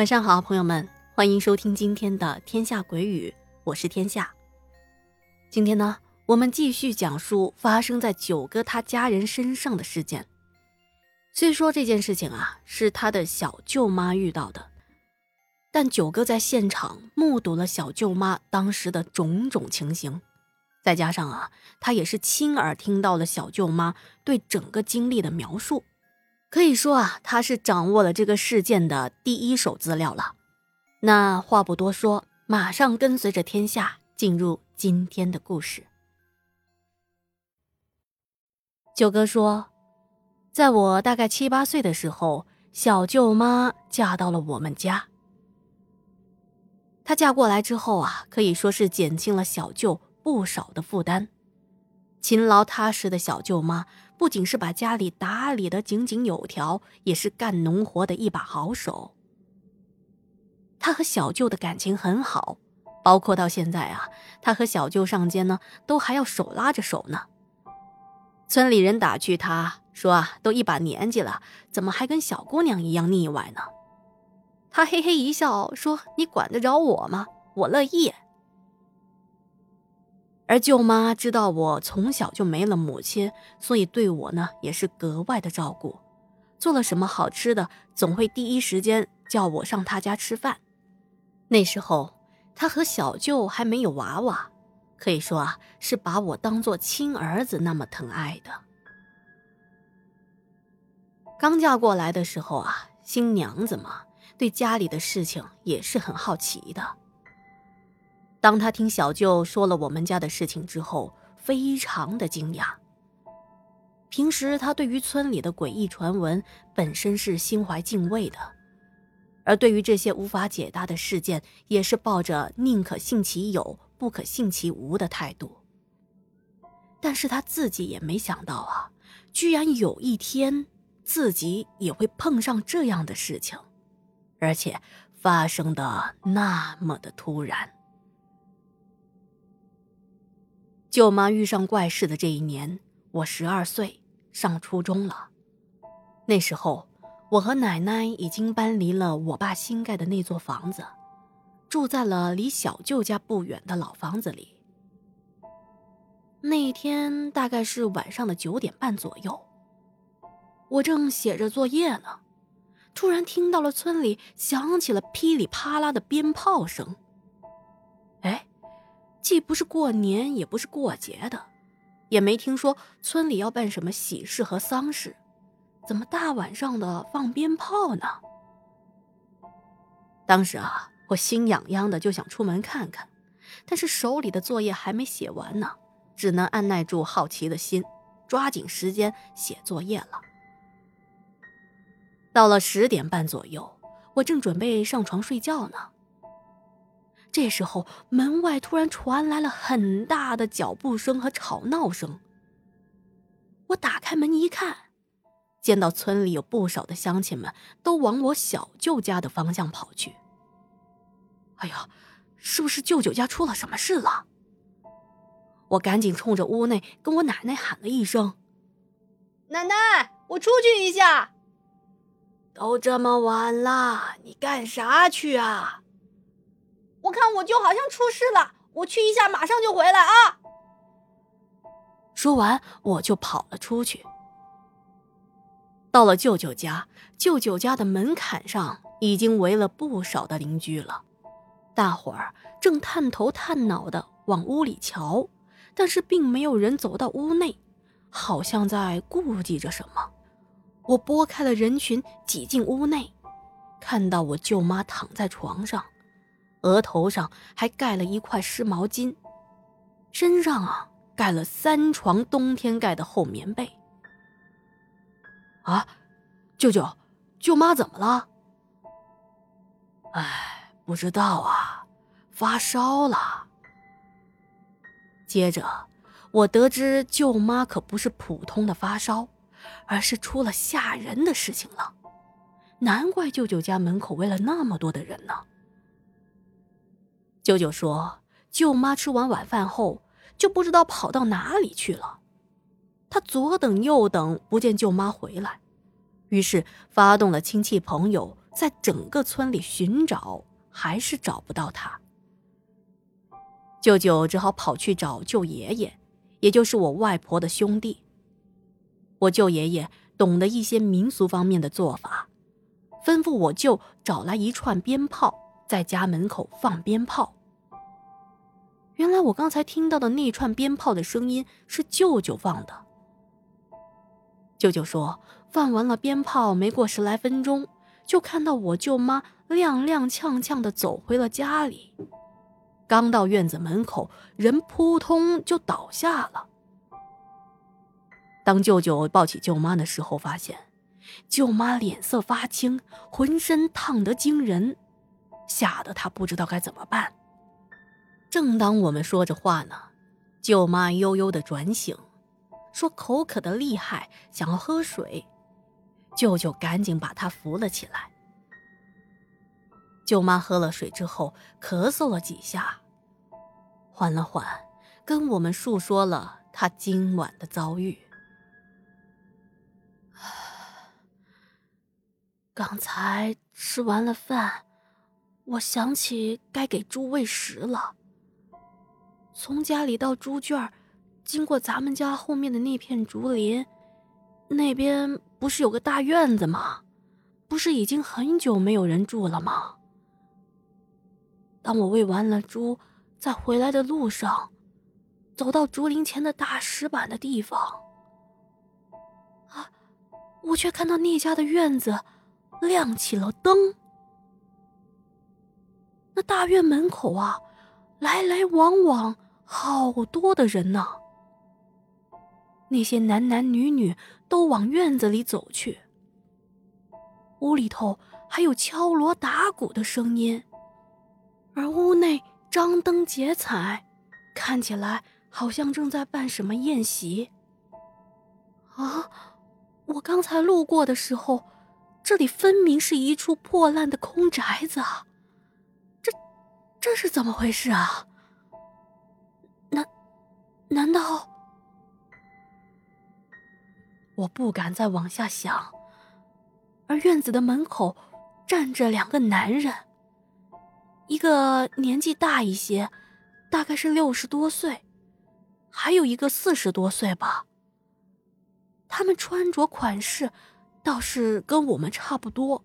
晚上好，朋友们，欢迎收听今天的《天下鬼语》，我是天下。今天呢，我们继续讲述发生在九哥他家人身上的事件。虽说这件事情啊是他的小舅妈遇到的，但九哥在现场目睹了小舅妈当时的种种情形，再加上啊，他也是亲耳听到了小舅妈对整个经历的描述。可以说啊，他是掌握了这个事件的第一手资料了。那话不多说，马上跟随着天下进入今天的故事。九哥说，在我大概七八岁的时候，小舅妈嫁到了我们家。她嫁过来之后啊，可以说是减轻了小舅不少的负担。勤劳踏实的小舅妈。不仅是把家里打理的井井有条，也是干农活的一把好手。他和小舅的感情很好，包括到现在啊，他和小舅上街呢，都还要手拉着手呢。村里人打趣他说：“啊，都一把年纪了，怎么还跟小姑娘一样腻歪呢？”他嘿嘿一笑说：“你管得着我吗？我乐意。”而舅妈知道我从小就没了母亲，所以对我呢也是格外的照顾。做了什么好吃的，总会第一时间叫我上她家吃饭。那时候，她和小舅还没有娃娃，可以说啊是把我当做亲儿子那么疼爱的。刚嫁过来的时候啊，新娘子嘛，对家里的事情也是很好奇的。当他听小舅说了我们家的事情之后，非常的惊讶。平时他对于村里的诡异传闻本身是心怀敬畏的，而对于这些无法解答的事件，也是抱着宁可信其有，不可信其无的态度。但是他自己也没想到啊，居然有一天自己也会碰上这样的事情，而且发生的那么的突然。舅妈遇上怪事的这一年，我十二岁，上初中了。那时候，我和奶奶已经搬离了我爸新盖的那座房子，住在了离小舅家不远的老房子里。那一天大概是晚上的九点半左右，我正写着作业呢，突然听到了村里响起了噼里啪啦的鞭炮声。既不是过年，也不是过节的，也没听说村里要办什么喜事和丧事，怎么大晚上的放鞭炮呢？当时啊，我心痒痒的就想出门看看，但是手里的作业还没写完呢，只能按耐住好奇的心，抓紧时间写作业了。到了十点半左右，我正准备上床睡觉呢。这时候，门外突然传来了很大的脚步声和吵闹声。我打开门一看，见到村里有不少的乡亲们都往我小舅家的方向跑去。哎呀，是不是舅舅家出了什么事了？我赶紧冲着屋内跟我奶奶喊了一声：“奶奶，我出去一下。”都这么晚了，你干啥去啊？我看我舅好像出事了，我去一下，马上就回来啊！说完，我就跑了出去。到了舅舅家，舅舅家的门槛上已经围了不少的邻居了，大伙儿正探头探脑的往屋里瞧，但是并没有人走到屋内，好像在顾忌着什么。我拨开了人群，挤进屋内，看到我舅妈躺在床上。额头上还盖了一块湿毛巾，身上啊盖了三床冬天盖的厚棉被。啊，舅舅，舅妈怎么了？哎，不知道啊，发烧了。接着，我得知舅妈可不是普通的发烧，而是出了吓人的事情了。难怪舅舅家门口围了那么多的人呢。舅舅说：“舅妈吃完晚饭后，就不知道跑到哪里去了。他左等右等，不见舅妈回来，于是发动了亲戚朋友，在整个村里寻找，还是找不到他。舅舅只好跑去找舅爷爷，也就是我外婆的兄弟。我舅爷爷懂得一些民俗方面的做法，吩咐我舅找来一串鞭炮，在家门口放鞭炮。原来我刚才听到的那串鞭炮的声音是舅舅放的。舅舅说，放完了鞭炮，没过十来分钟，就看到我舅妈踉踉跄跄的走回了家里。刚到院子门口，人扑通就倒下了。当舅舅抱起舅妈的时候，发现舅妈脸色发青，浑身烫得惊人，吓得他不知道该怎么办。正当我们说着话呢，舅妈悠悠的转醒，说口渴的厉害，想要喝水。舅舅赶紧把她扶了起来。舅妈喝了水之后，咳嗽了几下，缓了缓，跟我们述说了她今晚的遭遇。刚才吃完了饭，我想起该给猪喂食了。从家里到猪圈，经过咱们家后面的那片竹林，那边不是有个大院子吗？不是已经很久没有人住了吗？当我喂完了猪，在回来的路上，走到竹林前的大石板的地方，啊，我却看到那家的院子亮起了灯。那大院门口啊，来来往往。好多的人呢，那些男男女女都往院子里走去。屋里头还有敲锣打鼓的声音，而屋内张灯结彩，看起来好像正在办什么宴席。啊，我刚才路过的时候，这里分明是一处破烂的空宅子，这这是怎么回事啊？难道我不敢再往下想？而院子的门口站着两个男人，一个年纪大一些，大概是六十多岁，还有一个四十多岁吧。他们穿着款式倒是跟我们差不多，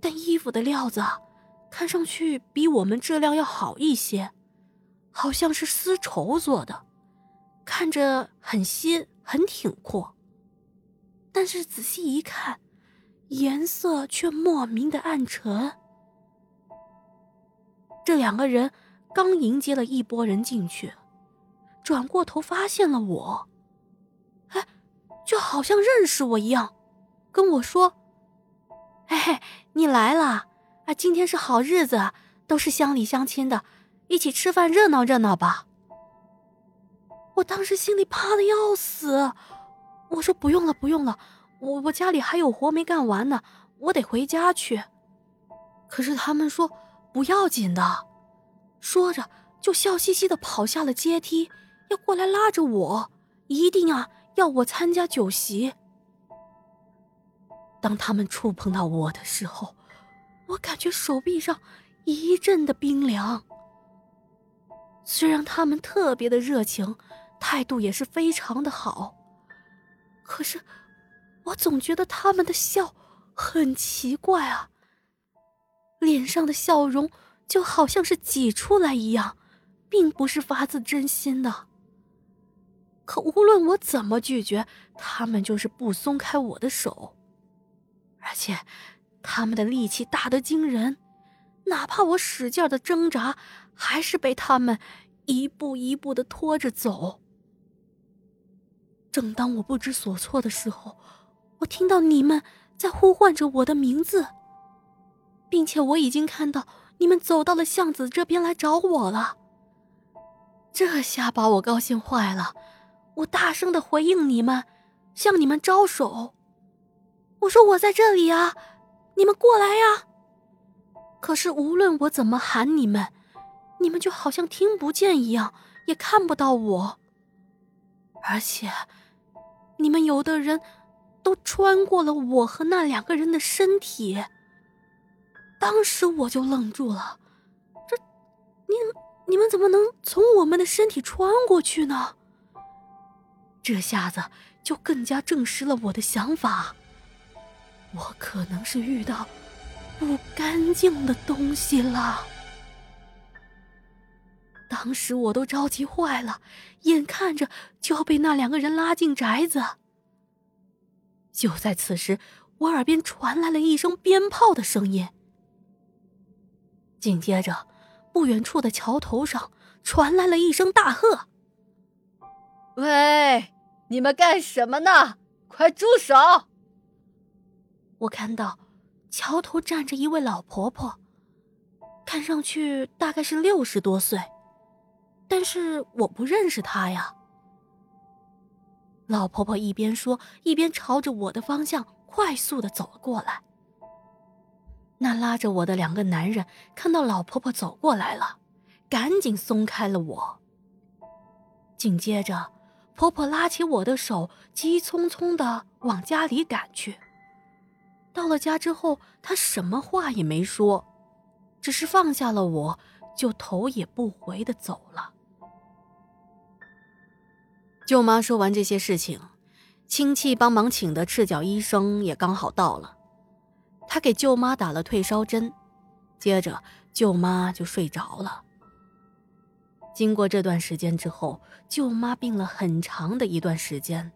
但衣服的料子看上去比我们质量要好一些。好像是丝绸做的，看着很新很挺阔。但是仔细一看，颜色却莫名的暗沉。这两个人刚迎接了一拨人进去，转过头发现了我，哎，就好像认识我一样，跟我说：“嘿嘿，你来了啊！今天是好日子，都是乡里乡亲的。”一起吃饭热闹热闹吧！我当时心里怕的要死，我说不用了不用了，我我家里还有活没干完呢，我得回家去。可是他们说不要紧的，说着就笑嘻嘻的跑下了阶梯，要过来拉着我，一定啊要我参加酒席。当他们触碰到我的时候，我感觉手臂上一阵的冰凉。虽然他们特别的热情，态度也是非常的好，可是我总觉得他们的笑很奇怪啊，脸上的笑容就好像是挤出来一样，并不是发自真心的。可无论我怎么拒绝，他们就是不松开我的手，而且他们的力气大得惊人。哪怕我使劲的挣扎，还是被他们一步一步的拖着走。正当我不知所措的时候，我听到你们在呼唤着我的名字，并且我已经看到你们走到了巷子这边来找我了。这下把我高兴坏了，我大声的回应你们，向你们招手，我说我在这里啊，你们过来呀。可是无论我怎么喊你们，你们就好像听不见一样，也看不到我。而且，你们有的人都穿过了我和那两个人的身体，当时我就愣住了，这，你你们怎么能从我们的身体穿过去呢？这下子就更加证实了我的想法，我可能是遇到不干净的东西了。当时我都着急坏了，眼看着就要被那两个人拉进宅子。就在此时，我耳边传来了一声鞭炮的声音。紧接着，不远处的桥头上传来了一声大喝：“喂，你们干什么呢？快住手！”我看到桥头站着一位老婆婆，看上去大概是六十多岁，但是我不认识他呀。老婆婆一边说，一边朝着我的方向快速的走了过来。那拉着我的两个男人看到老婆婆走过来了，赶紧松开了我。紧接着，婆婆拉起我的手，急匆匆的往家里赶去。到了家之后，她什么话也没说，只是放下了我，就头也不回的走了。舅妈说完这些事情，亲戚帮忙请的赤脚医生也刚好到了。他给舅妈打了退烧针，接着舅妈就睡着了。经过这段时间之后，舅妈病了很长的一段时间，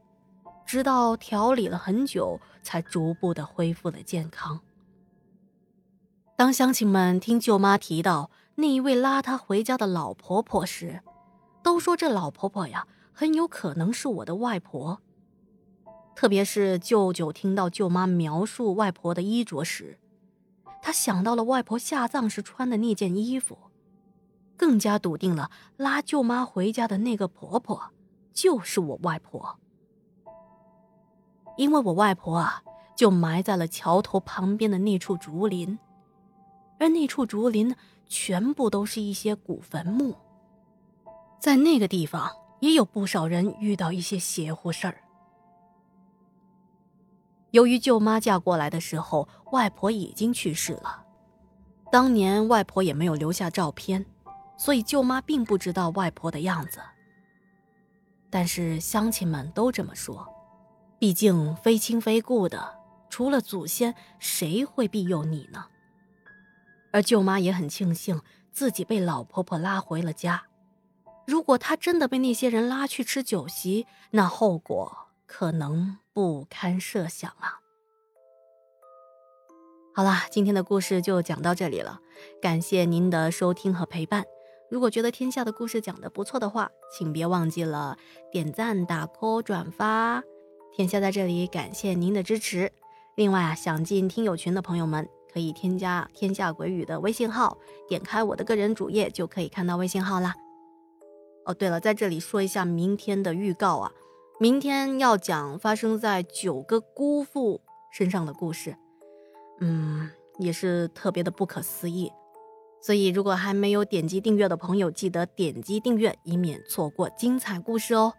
直到调理了很久，才逐步的恢复了健康。当乡亲们听舅妈提到那一位拉她回家的老婆婆时，都说这老婆婆呀，很有可能是我的外婆。特别是舅舅听到舅妈描述外婆的衣着时，他想到了外婆下葬时穿的那件衣服，更加笃定了拉舅妈回家的那个婆婆就是我外婆。因为我外婆啊，就埋在了桥头旁边的那处竹林，而那处竹林全部都是一些古坟墓，在那个地方也有不少人遇到一些邪乎事儿。由于舅妈嫁过来的时候，外婆已经去世了，当年外婆也没有留下照片，所以舅妈并不知道外婆的样子。但是乡亲们都这么说，毕竟非亲非故的，除了祖先，谁会庇佑你呢？而舅妈也很庆幸自己被老婆婆拉回了家，如果他真的被那些人拉去吃酒席，那后果……可能不堪设想啊！好啦，今天的故事就讲到这里了，感谢您的收听和陪伴。如果觉得天下的故事讲的不错的话，请别忘记了点赞、打 call、转发。天下在这里感谢您的支持。另外啊，想进听友群的朋友们可以添加天下鬼语的微信号，点开我的个人主页就可以看到微信号啦。哦，对了，在这里说一下明天的预告啊。明天要讲发生在九个姑父身上的故事，嗯，也是特别的不可思议。所以，如果还没有点击订阅的朋友，记得点击订阅，以免错过精彩故事哦。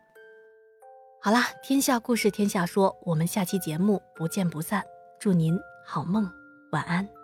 好啦，天下故事天下说，我们下期节目不见不散。祝您好梦，晚安。